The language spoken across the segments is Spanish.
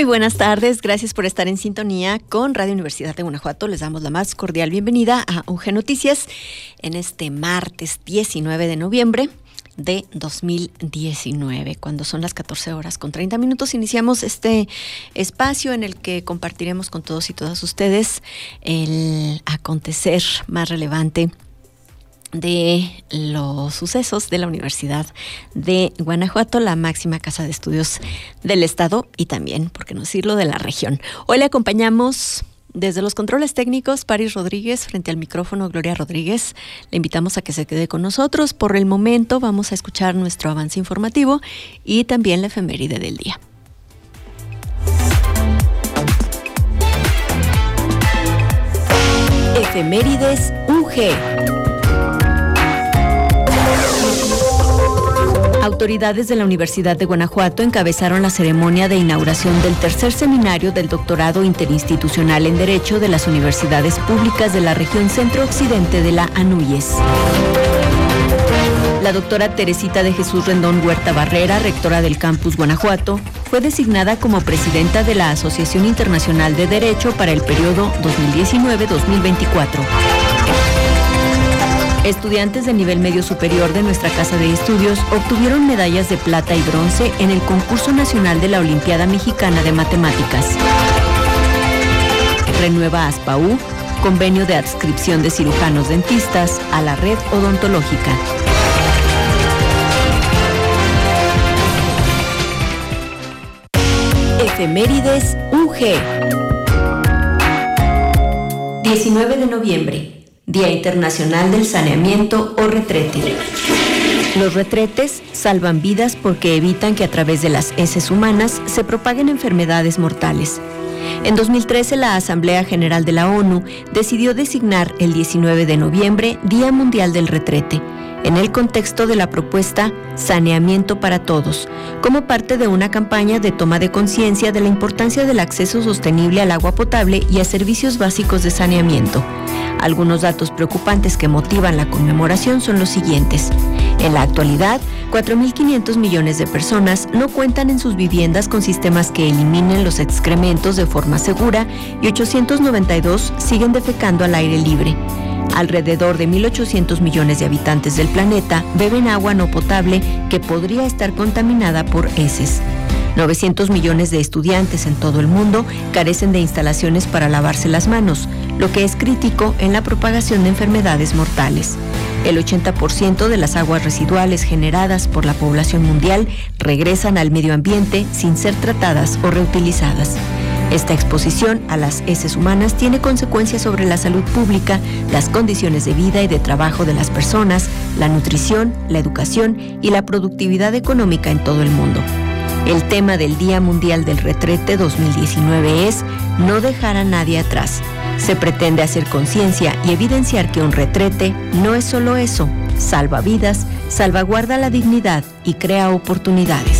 Muy buenas tardes, gracias por estar en sintonía con Radio Universidad de Guanajuato. Les damos la más cordial bienvenida a UG Noticias en este martes 19 de noviembre de 2019, cuando son las 14 horas con 30 minutos. Iniciamos este espacio en el que compartiremos con todos y todas ustedes el acontecer más relevante de los sucesos de la Universidad de Guanajuato, la máxima casa de estudios del Estado y también, por qué no decirlo, de la región. Hoy le acompañamos desde los controles técnicos, Paris Rodríguez, frente al micrófono Gloria Rodríguez. Le invitamos a que se quede con nosotros. Por el momento vamos a escuchar nuestro avance informativo y también la efeméride del día. Efemérides UG. Autoridades de la Universidad de Guanajuato encabezaron la ceremonia de inauguración del tercer seminario del doctorado interinstitucional en Derecho de las universidades públicas de la región centro-occidente de la ANUYES. La doctora Teresita de Jesús Rendón Huerta Barrera, rectora del campus Guanajuato, fue designada como presidenta de la Asociación Internacional de Derecho para el periodo 2019-2024. Estudiantes de nivel medio superior de nuestra casa de estudios obtuvieron medallas de plata y bronce en el concurso nacional de la Olimpiada Mexicana de Matemáticas. Renueva ASPAU, convenio de adscripción de cirujanos dentistas a la red odontológica. Efemérides UG. 19 de noviembre. Día Internacional del Saneamiento o Retrete. Los retretes salvan vidas porque evitan que a través de las heces humanas se propaguen enfermedades mortales. En 2013 la Asamblea General de la ONU decidió designar el 19 de noviembre Día Mundial del Retrete en el contexto de la propuesta Saneamiento para Todos, como parte de una campaña de toma de conciencia de la importancia del acceso sostenible al agua potable y a servicios básicos de saneamiento. Algunos datos preocupantes que motivan la conmemoración son los siguientes. En la actualidad, 4.500 millones de personas no cuentan en sus viviendas con sistemas que eliminen los excrementos de forma segura y 892 siguen defecando al aire libre. Alrededor de 1.800 millones de habitantes del planeta beben agua no potable que podría estar contaminada por heces. 900 millones de estudiantes en todo el mundo carecen de instalaciones para lavarse las manos, lo que es crítico en la propagación de enfermedades mortales. El 80% de las aguas residuales generadas por la población mundial regresan al medio ambiente sin ser tratadas o reutilizadas. Esta exposición a las heces humanas tiene consecuencias sobre la salud pública, las condiciones de vida y de trabajo de las personas, la nutrición, la educación y la productividad económica en todo el mundo. El tema del Día Mundial del Retrete 2019 es No dejar a nadie atrás. Se pretende hacer conciencia y evidenciar que un retrete no es solo eso, salva vidas, salvaguarda la dignidad y crea oportunidades.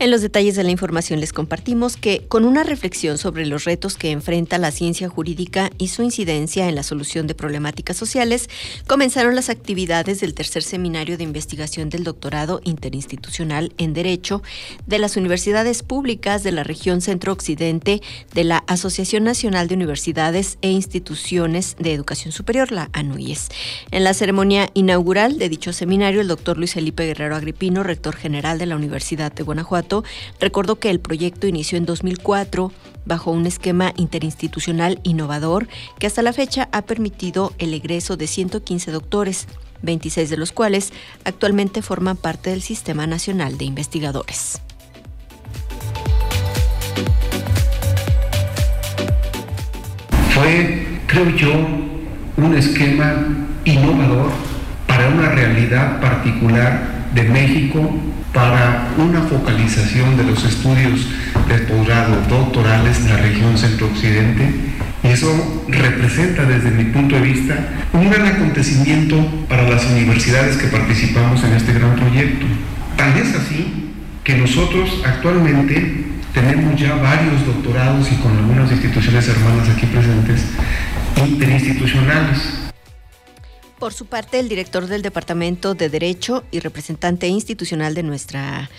En los detalles de la información les compartimos que con una reflexión sobre los retos que enfrenta la ciencia jurídica y su incidencia en la solución de problemáticas sociales, comenzaron las actividades del tercer seminario de investigación del doctorado interinstitucional en Derecho de las universidades públicas de la región centro-occidente de la Asociación Nacional de Universidades e Instituciones de Educación Superior, la ANUYES. En la ceremonia inaugural de dicho seminario, el doctor Luis Felipe Guerrero Agripino, rector general de la Universidad de Guanajuato, recordó que el proyecto inició en 2004 bajo un esquema interinstitucional innovador que hasta la fecha ha permitido el egreso de 115 doctores, 26 de los cuales actualmente forman parte del Sistema Nacional de Investigadores. Fue, creo yo, un esquema innovador para una realidad particular de México, para una focalización de los estudios de posgrado doctorales en la región centro-occidente. Y eso representa desde mi punto de vista un gran acontecimiento para las universidades que participamos en este gran proyecto. Tal es así que nosotros actualmente tenemos ya varios doctorados y con algunas instituciones hermanas aquí presentes interinstitucionales por su parte, el director del Departamento de Derecho y representante institucional de nuestra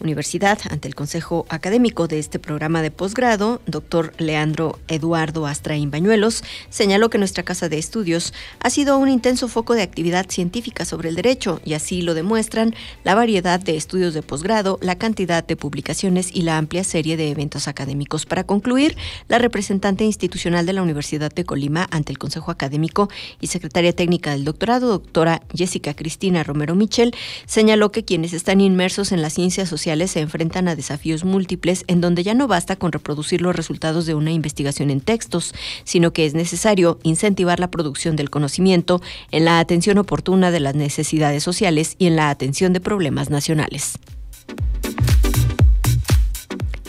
universidad ante el Consejo Académico de este programa de posgrado, doctor Leandro Eduardo Astraín Bañuelos, señaló que nuestra casa de estudios ha sido un intenso foco de actividad científica sobre el derecho y así lo demuestran la variedad de estudios de posgrado, la cantidad de publicaciones y la amplia serie de eventos académicos. Para concluir, la representante institucional de la Universidad de Colima ante el Consejo Académico y secretaria técnica del doctorado, doctora Jessica Cristina Romero Michel, señaló que quienes están inmersos en las ciencias sociales se enfrentan a desafíos múltiples en donde ya no basta con reproducir los resultados de una investigación en textos, sino que es necesario incentivar la producción del conocimiento en la atención oportuna de las necesidades sociales y en la atención de problemas nacionales.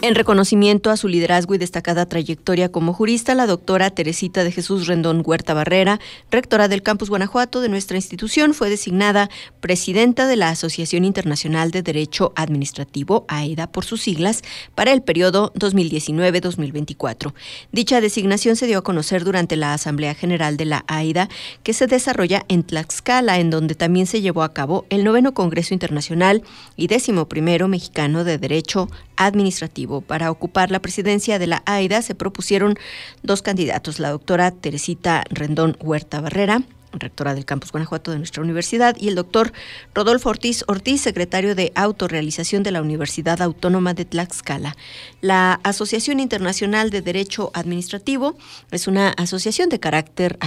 En reconocimiento a su liderazgo y destacada trayectoria como jurista, la doctora Teresita de Jesús Rendón Huerta Barrera, rectora del Campus Guanajuato de nuestra institución, fue designada presidenta de la Asociación Internacional de Derecho Administrativo, AEDA por sus siglas, para el periodo 2019-2024. Dicha designación se dio a conocer durante la Asamblea General de la AEDA, que se desarrolla en Tlaxcala, en donde también se llevó a cabo el noveno Congreso Internacional y décimo primero Mexicano de Derecho Administrativo. Para ocupar la presidencia de la AIDA se propusieron dos candidatos, la doctora Teresita Rendón Huerta Barrera, rectora del campus Guanajuato de nuestra universidad, y el doctor Rodolfo Ortiz Ortiz, secretario de autorrealización de la Universidad Autónoma de Tlaxcala. La Asociación Internacional de Derecho Administrativo es una asociación de carácter,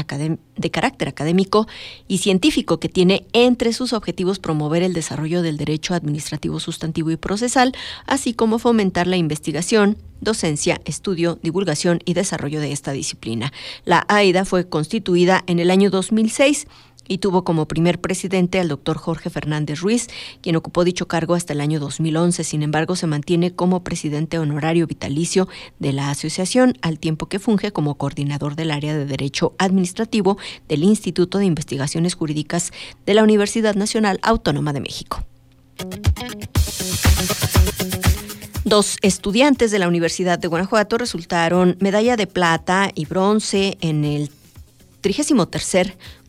de carácter académico y científico que tiene entre sus objetivos promover el desarrollo del derecho administrativo sustantivo y procesal, así como fomentar la investigación, docencia, estudio, divulgación y desarrollo de esta disciplina. La AIDA fue constituida en el año 2006 y tuvo como primer presidente al doctor Jorge Fernández Ruiz, quien ocupó dicho cargo hasta el año 2011. Sin embargo, se mantiene como presidente honorario vitalicio de la asociación, al tiempo que funge como coordinador del área de Derecho Administrativo del Instituto de Investigaciones Jurídicas de la Universidad Nacional Autónoma de México. Dos estudiantes de la Universidad de Guanajuato resultaron medalla de plata y bronce en el 33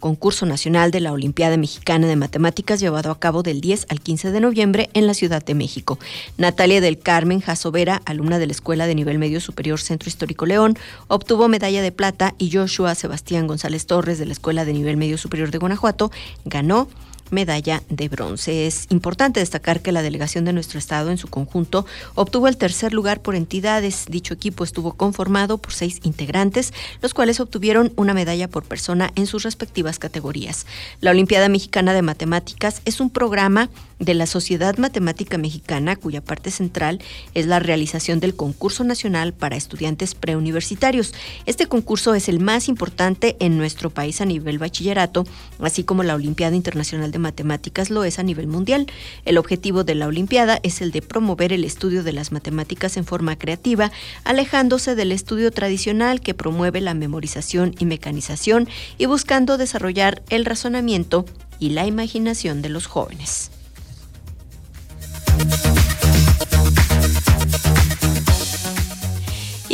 concurso nacional de la Olimpiada Mexicana de Matemáticas llevado a cabo del 10 al 15 de noviembre en la Ciudad de México. Natalia del Carmen Jasovera, alumna de la Escuela de Nivel Medio Superior Centro Histórico León, obtuvo medalla de plata y Joshua Sebastián González Torres de la Escuela de Nivel Medio Superior de Guanajuato ganó medalla de bronce. Es importante destacar que la delegación de nuestro estado en su conjunto obtuvo el tercer lugar por entidades. Dicho equipo estuvo conformado por seis integrantes, los cuales obtuvieron una medalla por persona en sus respectivas categorías. La Olimpiada Mexicana de Matemáticas es un programa de la Sociedad Matemática Mexicana, cuya parte central es la realización del concurso nacional para estudiantes preuniversitarios. Este concurso es el más importante en nuestro país a nivel bachillerato, así como la Olimpiada Internacional de Matemáticas lo es a nivel mundial. El objetivo de la Olimpiada es el de promover el estudio de las matemáticas en forma creativa, alejándose del estudio tradicional que promueve la memorización y mecanización y buscando desarrollar el razonamiento y la imaginación de los jóvenes.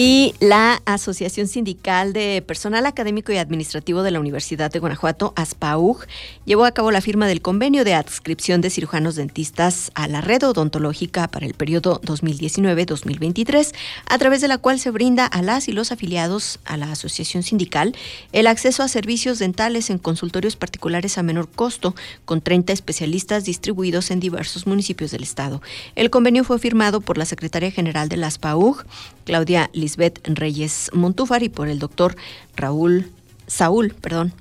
Y la Asociación Sindical de Personal Académico y Administrativo de la Universidad de Guanajuato, ASPAUG, llevó a cabo la firma del convenio de adscripción de cirujanos dentistas a la red odontológica para el periodo 2019-2023, a través de la cual se brinda a las y los afiliados a la Asociación Sindical el acceso a servicios dentales en consultorios particulares a menor costo, con 30 especialistas distribuidos en diversos municipios del Estado. El convenio fue firmado por la Secretaria General de la ASPAUG, Claudia Lisbeth Reyes Montúfar y por el doctor Raúl Saúl, perdón,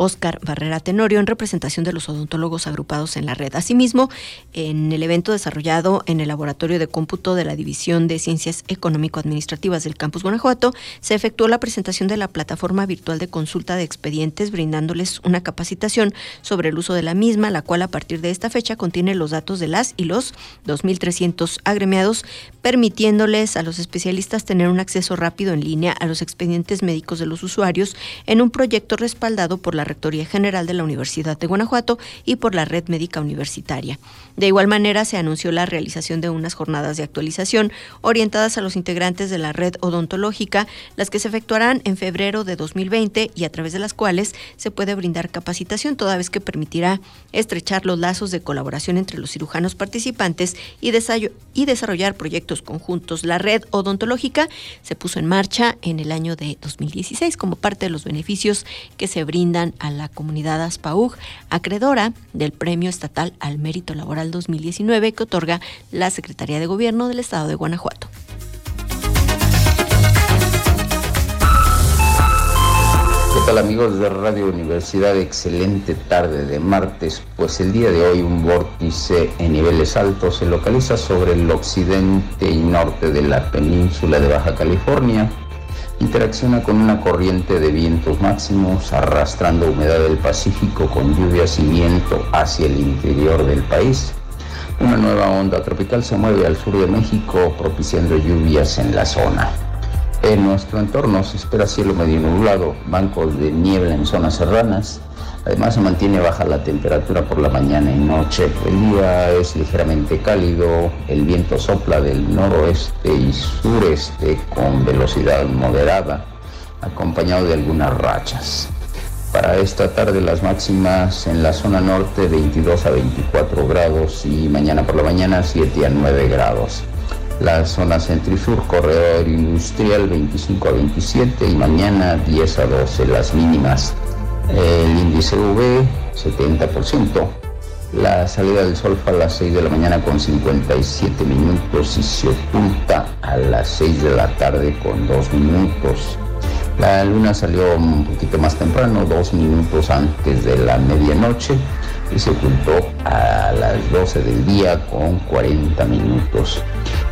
Oscar Barrera Tenorio, en representación de los odontólogos agrupados en la red. Asimismo, en el evento desarrollado en el Laboratorio de Cómputo de la División de Ciencias Económico-Administrativas del Campus Guanajuato, se efectuó la presentación de la plataforma virtual de consulta de expedientes, brindándoles una capacitación sobre el uso de la misma, la cual a partir de esta fecha contiene los datos de las y los 2.300 agremiados, permitiéndoles a los especialistas tener un acceso rápido en línea a los expedientes médicos de los usuarios en un proyecto respaldado por la Rectoría General de la Universidad de Guanajuato y por la Red Médica Universitaria. De igual manera, se anunció la realización de unas jornadas de actualización orientadas a los integrantes de la red odontológica, las que se efectuarán en febrero de 2020 y a través de las cuales se puede brindar capacitación, toda vez que permitirá estrechar los lazos de colaboración entre los cirujanos participantes y, y desarrollar proyectos conjuntos. La red odontológica se puso en marcha en el año de 2016 como parte de los beneficios que se brindan a la comunidad ASPAUG, acreedora del Premio Estatal al Mérito Laboral 2019 que otorga la Secretaría de Gobierno del Estado de Guanajuato. ¿Qué tal amigos de Radio Universidad? Excelente tarde de martes, pues el día de hoy un vórtice en niveles altos se localiza sobre el occidente y norte de la península de Baja California. Interacciona con una corriente de vientos máximos arrastrando humedad del Pacífico con lluvias y viento hacia el interior del país. Una nueva onda tropical se mueve al sur de México propiciando lluvias en la zona. En nuestro entorno se espera cielo medio nublado, bancos de niebla en zonas serranas. Además se mantiene baja la temperatura por la mañana y noche. El día es ligeramente cálido, el viento sopla del noroeste y sureste con velocidad moderada, acompañado de algunas rachas. Para esta tarde las máximas en la zona norte 22 a 24 grados y mañana por la mañana 7 a 9 grados la zona centro-sur, corredor industrial 25 a 27 y mañana 10 a 12 las mínimas. El índice V 70%. La salida del sol fue a las 6 de la mañana con 57 minutos y se oculta a las 6 de la tarde con 2 minutos. La luna salió un poquito más temprano, 2 minutos antes de la medianoche y se ocultó a las 12 del día con 40 minutos.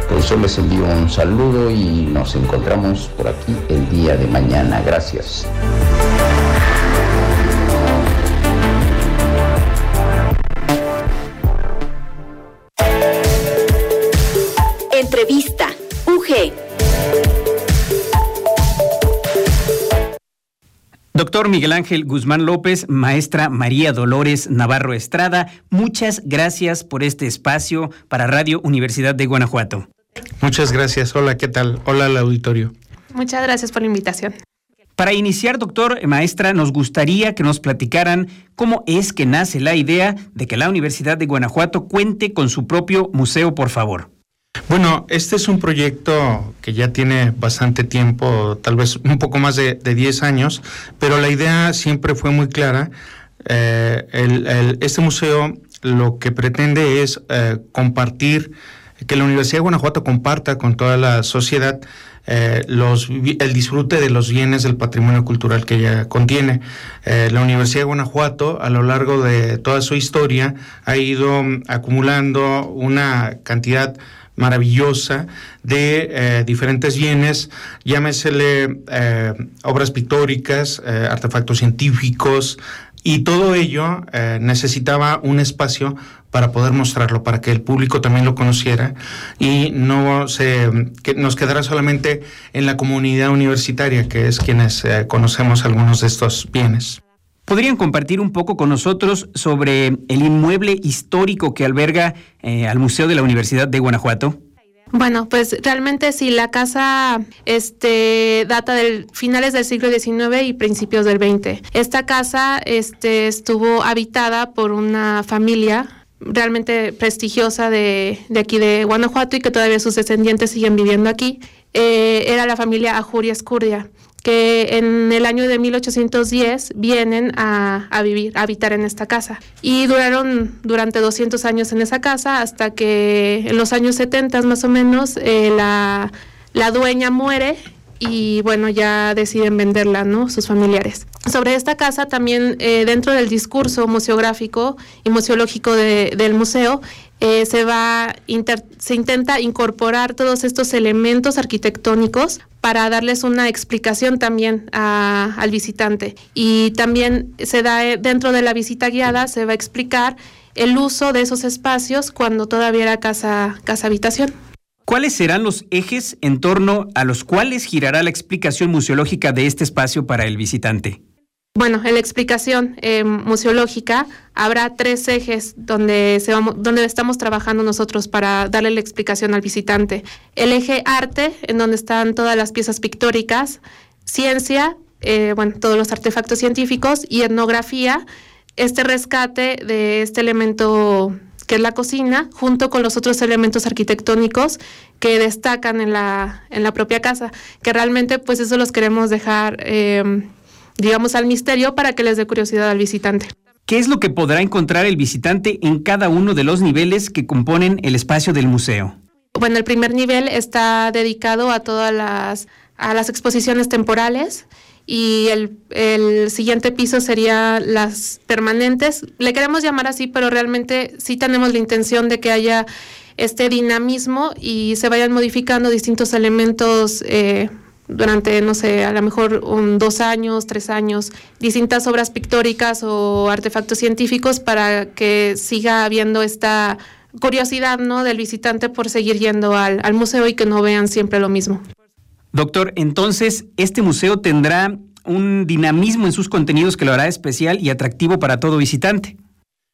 Por eso les envío un saludo y nos encontramos por aquí el día de mañana. Gracias. Doctor Miguel Ángel Guzmán López, maestra María Dolores Navarro Estrada, muchas gracias por este espacio para Radio Universidad de Guanajuato. Muchas gracias. Hola, ¿qué tal? Hola al auditorio. Muchas gracias por la invitación. Para iniciar, doctor, maestra, nos gustaría que nos platicaran cómo es que nace la idea de que la Universidad de Guanajuato cuente con su propio museo, por favor. Bueno, este es un proyecto que ya tiene bastante tiempo, tal vez un poco más de, 10 años, pero la idea siempre fue muy clara. Eh, este museo lo que pretende es eh, compartir que la Universidad de Guanajuato comparta con toda la sociedad eh, los, el disfrute de los bienes del patrimonio cultural que ella contiene. Eh, la Universidad de Guanajuato, a lo largo de toda su historia, ha ido acumulando una cantidad maravillosa de eh, diferentes bienes, llámesele obras pictóricas, artefactos científicos, y todo ello necesitaba un espacio para poder mostrarlo, para que el público también lo conociera y no se que nos quedara solamente en la comunidad universitaria, que es quienes eh, conocemos algunos de estos bienes. ¿Podrían compartir un poco con nosotros sobre el inmueble histórico que alberga eh, al Museo de la Universidad de Guanajuato? Bueno, pues realmente sí, la casa este, data del finales del siglo XIX y principios del XX. Esta casa este, estuvo habitada por una familia realmente prestigiosa de, de, aquí de Guanajuato y que todavía sus descendientes siguen viviendo aquí, eh, era la familia Ajuria Escurdia, que en el año de 1810 vienen a, vivir, a habitar en esta casa. Y duraron durante 200 años en esa casa hasta que en los años 70 más o menos eh, la, la dueña muere y bueno, ya deciden venderla, ¿no? Sus familiares. Sobre esta casa también eh, dentro del discurso museográfico y museológico del museo eh, se va se intenta incorporar todos estos elementos arquitectónicos para darles una explicación también al visitante y también se da eh, dentro de la visita guiada se va a explicar el uso de esos espacios cuando todavía era casa casa habitación. ¿Cuáles serán los ejes en torno a los cuales girará la explicación museológica de este espacio para el visitante? Bueno, en la explicación eh, museológica habrá tres ejes donde, se vamos, donde estamos trabajando nosotros para darle la explicación al visitante. El eje arte, en donde están todas las piezas pictóricas, ciencia, eh, bueno, todos los artefactos científicos y etnografía, este rescate de este elemento que es la cocina, junto con los otros elementos arquitectónicos que destacan en la, en la propia casa, que realmente pues eso los queremos dejar... Eh, digamos, al misterio para que les dé curiosidad al visitante. ¿Qué es lo que podrá encontrar el visitante en cada uno de los niveles que componen el espacio del museo? Bueno, el primer nivel está dedicado a todas las, a las exposiciones temporales y el, el, siguiente piso sería las permanentes. Le queremos llamar así, pero realmente sí tenemos la intención de que haya este dinamismo y se vayan modificando distintos elementos eh, durante, no sé, a lo mejor un, dos años, tres años, distintas obras pictóricas o artefactos científicos para que siga habiendo esta curiosidad ¿no? del visitante por seguir yendo al, al museo y que no vean siempre lo mismo. Doctor, entonces, ¿este museo tendrá un dinamismo en sus contenidos que lo hará especial y atractivo para todo visitante?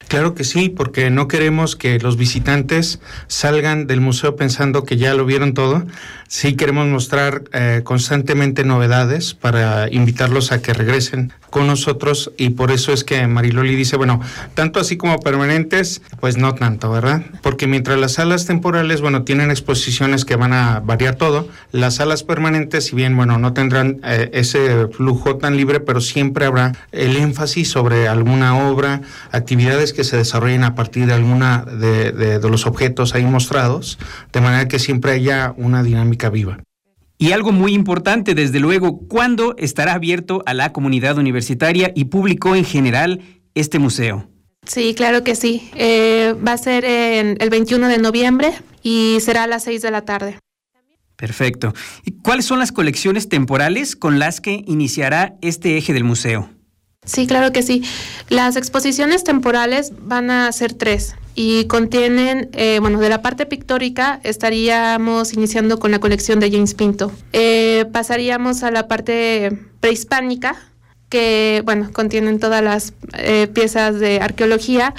Claro que sí, porque no queremos que los visitantes salgan del museo pensando que ya lo vieron todo. Sí queremos mostrar eh, constantemente novedades para invitarlos a que regresen con nosotros y por eso es que Mariloli dice, bueno, tanto así como permanentes, pues no tanto, ¿verdad? Porque mientras las salas temporales, bueno, tienen exposiciones que van a variar todo, las salas permanentes, si bien, bueno, no tendrán eh, ese flujo tan libre, pero siempre habrá el énfasis sobre alguna obra, actividades que se desarrollen a partir de alguna de, de los objetos ahí mostrados, de manera que siempre haya una dinámica viva. Y algo muy importante, desde luego, ¿cuándo estará abierto a la comunidad universitaria y público en general este museo? Sí, claro que sí. Eh, va a ser en el 21 de noviembre y será a las 6 de la tarde. Perfecto. ¿Y cuáles son las colecciones temporales con las que iniciará este eje del museo? Sí, claro que sí. Las exposiciones temporales van a ser tres y contienen, eh, bueno, de la parte pictórica estaríamos iniciando con la colección de James Pinto. Eh, pasaríamos a la parte prehispánica, que, bueno, contienen todas las eh, piezas de arqueología.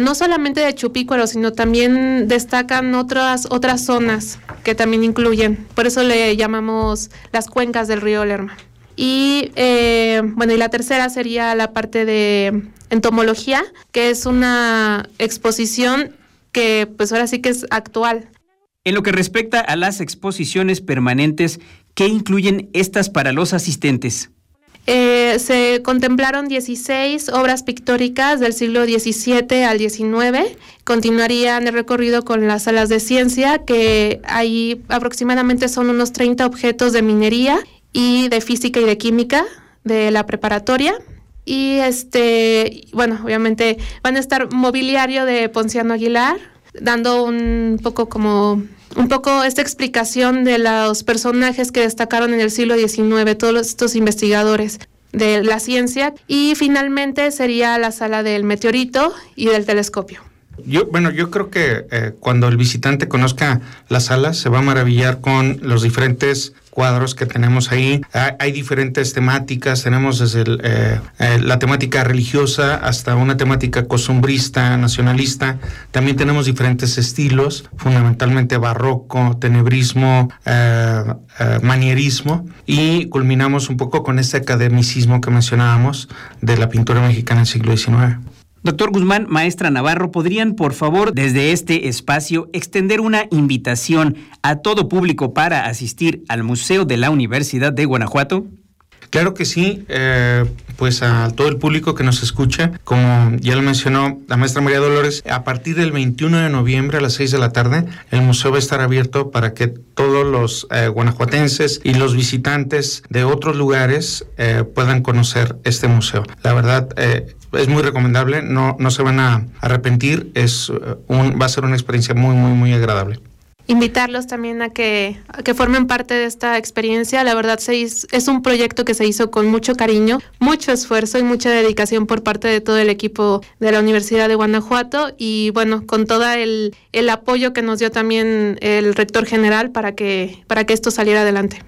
no solamente de Chupícuaro, sino también destacan otras, otras zonas que también incluyen. Por eso le llamamos las cuencas del río Lerma. Y eh, bueno, y la tercera sería la parte de entomología, que es una exposición que pues ahora sí que es actual. En lo que respecta a las exposiciones permanentes, ¿qué incluyen estas para los asistentes? Eh, se contemplaron 16 obras pictóricas del siglo XVII al XIX. Continuarían el recorrido con las salas de ciencia, que ahí aproximadamente son unos 30 objetos de minería y de física y de química de la preparatoria. Y este, bueno, obviamente van a estar mobiliario de Ponciano Aguilar, dando un poco como un poco esta explicación de los personajes que destacaron en el siglo XIX, todos estos investigadores de la ciencia. Y finalmente sería la sala del meteorito y del telescopio. Yo, bueno, yo creo que eh, cuando el visitante conozca las salas se va a maravillar con los diferentes cuadros que tenemos ahí. Hay, diferentes temáticas, tenemos desde eh, eh, la temática religiosa hasta una temática costumbrista, nacionalista. También tenemos diferentes estilos, fundamentalmente barroco, tenebrismo, eh, manierismo y culminamos un poco con este academicismo que mencionábamos de la pintura mexicana del siglo XIX. Doctor Guzmán, maestra Navarro, ¿podrían por favor desde este espacio extender una invitación a todo público para asistir al Museo de la Universidad de Guanajuato? Claro que sí, eh, pues a todo el público que nos escucha, como ya lo mencionó la maestra María Dolores, a partir del 21 de noviembre a las 6 de la tarde, el museo va a estar abierto para que todos los eh, guanajuatenses y los visitantes de otros lugares eh, puedan conocer este museo. La verdad, es muy recomendable, no, no se van a arrepentir, es un, va a ser una experiencia muy, muy, muy agradable invitarlos también a que, que formen parte de esta experiencia. La verdad se es un proyecto que se hizo con mucho cariño, mucho esfuerzo y mucha dedicación por parte de todo el equipo de la Universidad de Guanajuato y bueno, con todo el, el apoyo que nos dio también el rector general para que, para que esto saliera adelante.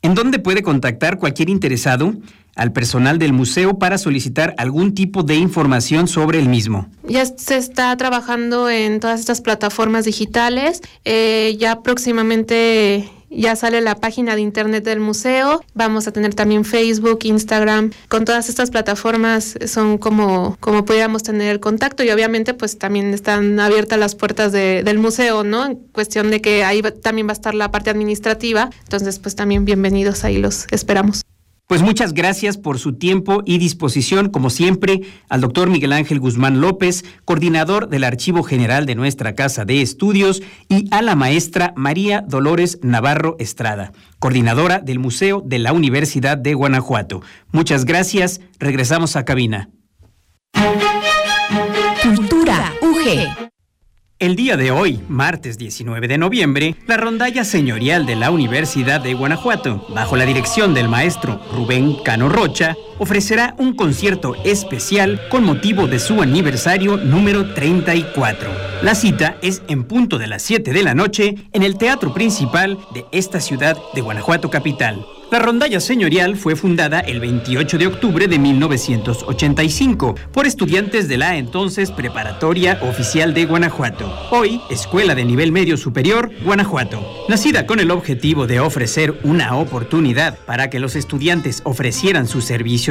¿En dónde puede contactar cualquier interesado? Al personal del museo para solicitar algún tipo de información sobre el mismo. Ya se está trabajando en todas estas plataformas digitales. Eh, ya próximamente ya sale la página de internet del museo. Vamos a tener también Facebook, Instagram. Con todas estas plataformas son como, como pudiéramos tener el contacto y obviamente pues también están abiertas las puertas del museo, ¿no? En cuestión de que ahí también va a estar la parte administrativa. Entonces pues también bienvenidos, ahí los esperamos. Pues muchas gracias por su tiempo y disposición, como siempre, al doctor Miguel Ángel Guzmán López, coordinador del Archivo General de nuestra Casa de Estudios, y a la maestra María Dolores Navarro Estrada, coordinadora del Museo de la Universidad de Guanajuato. Muchas gracias, regresamos a cabina. El día de hoy, martes 19 de noviembre, la rondalla señorial de la Universidad de Guanajuato, bajo la dirección del maestro Rubén Cano Rocha, ofrecerá un concierto especial con motivo de su aniversario número 34. La cita es en punto de las 7 de la noche en el teatro principal de esta ciudad de Guanajuato capital. La rondalla señorial fue fundada el 28 de octubre de 1985 por estudiantes de la entonces Preparatoria Oficial de Guanajuato, hoy Escuela de Nivel Medio Superior, Guanajuato. Nacida con el objetivo de ofrecer una oportunidad para que los estudiantes ofrecieran su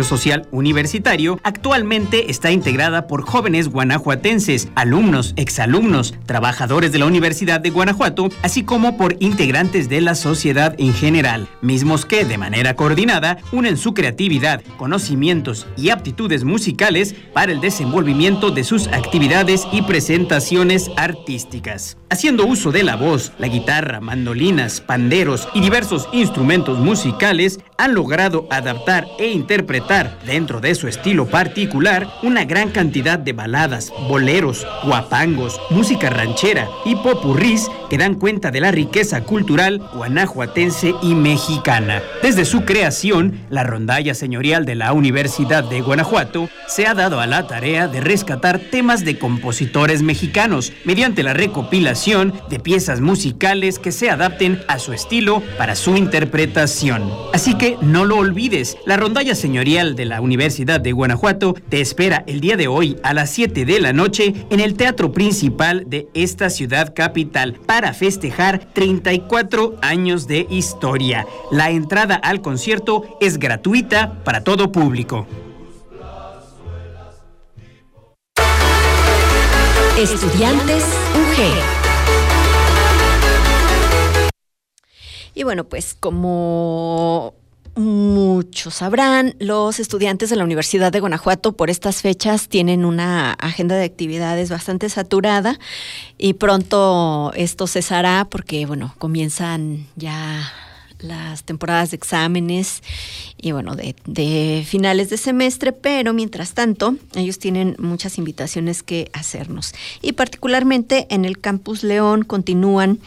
social universitario, actualmente está integrada por jóvenes guanajuatenses, alumnos, exalumnos, trabajadores de la Universidad de Guanajuato, así como por integrantes de la sociedad en general, mismos que de manera coordinada unen su creatividad, conocimientos y aptitudes musicales para el desenvolvimiento de sus actividades y presentaciones artísticas. Haciendo uso de la voz, la guitarra, mandolinas, panderos y diversos instrumentos musicales, han logrado adaptar e interpretar dentro de su estilo particular una gran cantidad de baladas, boleros, guapangos, música ranchera y popurrís que dan cuenta de la riqueza cultural guanajuatense y mexicana. Desde su creación, la rondalla señorial de la Universidad de Guanajuato se ha dado a la tarea de rescatar temas de compositores mexicanos mediante la recopilación de piezas musicales que se adapten a su estilo para su interpretación. Así que no lo olvides, la rondalla señorial de la Universidad de Guanajuato te espera el día de hoy a las 7 de la noche en el teatro principal de esta ciudad capital para festejar 34 años de historia. La entrada al concierto es gratuita para todo público. Estudiantes UG. Y bueno, pues como muchos sabrán, los estudiantes de la Universidad de Guanajuato por estas fechas tienen una agenda de actividades bastante saturada y pronto esto cesará porque, bueno, comienzan ya las temporadas de exámenes y bueno, de, finales de semestre, pero mientras tanto ellos tienen muchas invitaciones que hacernos. Y particularmente en el Campus León continúan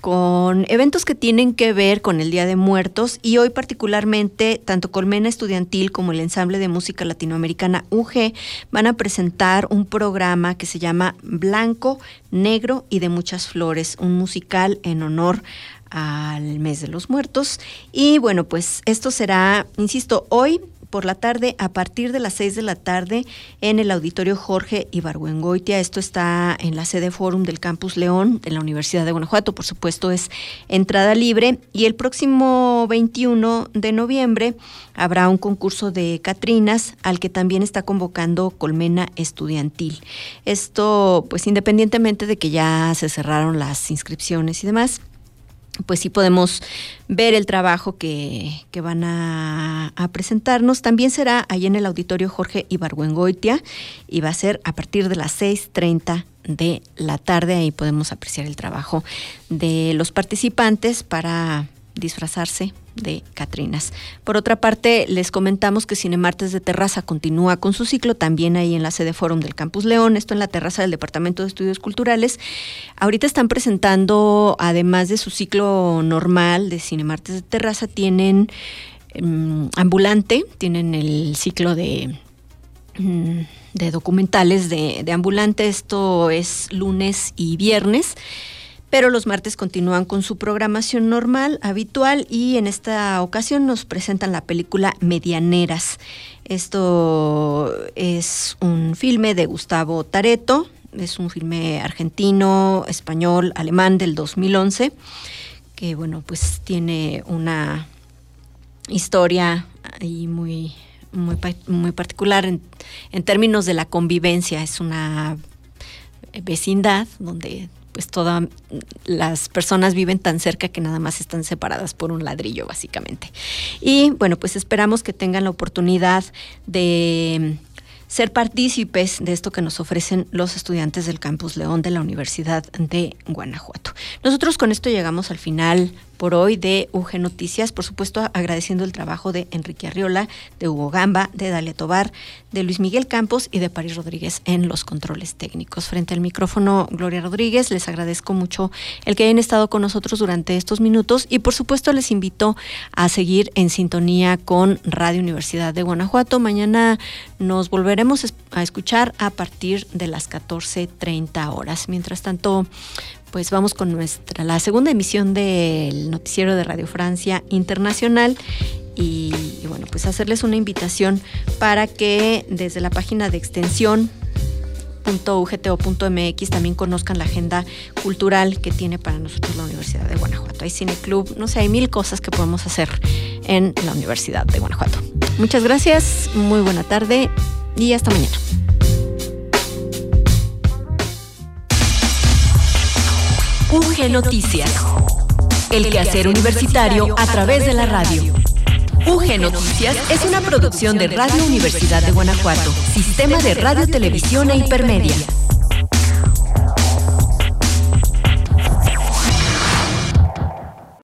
con eventos que tienen que ver con el Día de Muertos y hoy particularmente tanto Colmena Estudiantil como el Ensamble de Música Latinoamericana UG van a presentar un programa que se llama Blanco, Negro y de Muchas Flores, un musical en honor al mes de los muertos. Y bueno, pues esto será, insisto, hoy por la tarde a partir de las 6 de la tarde en el auditorio Jorge Ibargüengoitia. Esto está en la sede Forum del Campus León de la Universidad de Guanajuato. Por supuesto, es entrada libre. Y el próximo 21 de noviembre habrá un concurso de Catrinas al que también está convocando Colmena Estudiantil. Esto, pues independientemente de que ya se cerraron las inscripciones y demás pues sí podemos ver el trabajo que, van a, presentarnos. También será ahí en el auditorio Jorge Ibargüengoitia y va a ser a partir de las 6.30 de la tarde. Ahí podemos apreciar el trabajo de los participantes para disfrazarse de Catrinas. Por otra parte, les comentamos que Cinemartes de Terraza continúa con su ciclo también ahí en la sede Fórum del Campus León, esto en la terraza del Departamento de Estudios Culturales. Ahorita están presentando, además de su ciclo normal de Cinemartes de Terraza, tienen em, ambulante, tienen el ciclo de mm, de documentales de, de ambulante, esto es lunes y viernes pero los martes continúan con su programación normal, habitual, y en esta ocasión nos presentan la película Medianeras. Esto es un filme de Gustavo Tareto, es un filme argentino, español, alemán del 2011, que bueno, pues tiene una historia ahí muy, muy, muy particular en, en términos de la convivencia. Es una vecindad donde pues todas las personas viven tan cerca que nada más están separadas por un ladrillo básicamente. Y bueno, pues esperamos que tengan la oportunidad de ser partícipes de esto que nos ofrecen los estudiantes del Campus León de la Universidad de Guanajuato. Nosotros con esto llegamos al final por hoy de UG Noticias, por supuesto agradeciendo el trabajo de Enrique Arriola, de Hugo Gamba, de Dalia Tobar, de Luis Miguel Campos y de París Rodríguez en los controles técnicos. Frente al micrófono, Gloria Rodríguez, les agradezco mucho el que hayan estado con nosotros durante estos minutos y por supuesto les invito a seguir en sintonía con Radio Universidad de Guanajuato. Mañana nos volveremos a escuchar a partir de las 14.30 horas. Mientras tanto, pues vamos con nuestra la segunda emisión del noticiero de Radio Francia Internacional y, bueno, pues hacerles una invitación para que desde la página de extensión .ugto.mx también conozcan la agenda cultural que tiene para nosotros la Universidad de Guanajuato. Hay cineclub, no sé, hay mil cosas que podemos hacer en la Universidad de Guanajuato. Muchas gracias, muy buena tarde y hasta mañana. UG Noticias. El quehacer universitario a través de la radio. UG Noticias es una producción de Radio Universidad de Guanajuato, Sistema de Radio, Televisión e Hipermedia.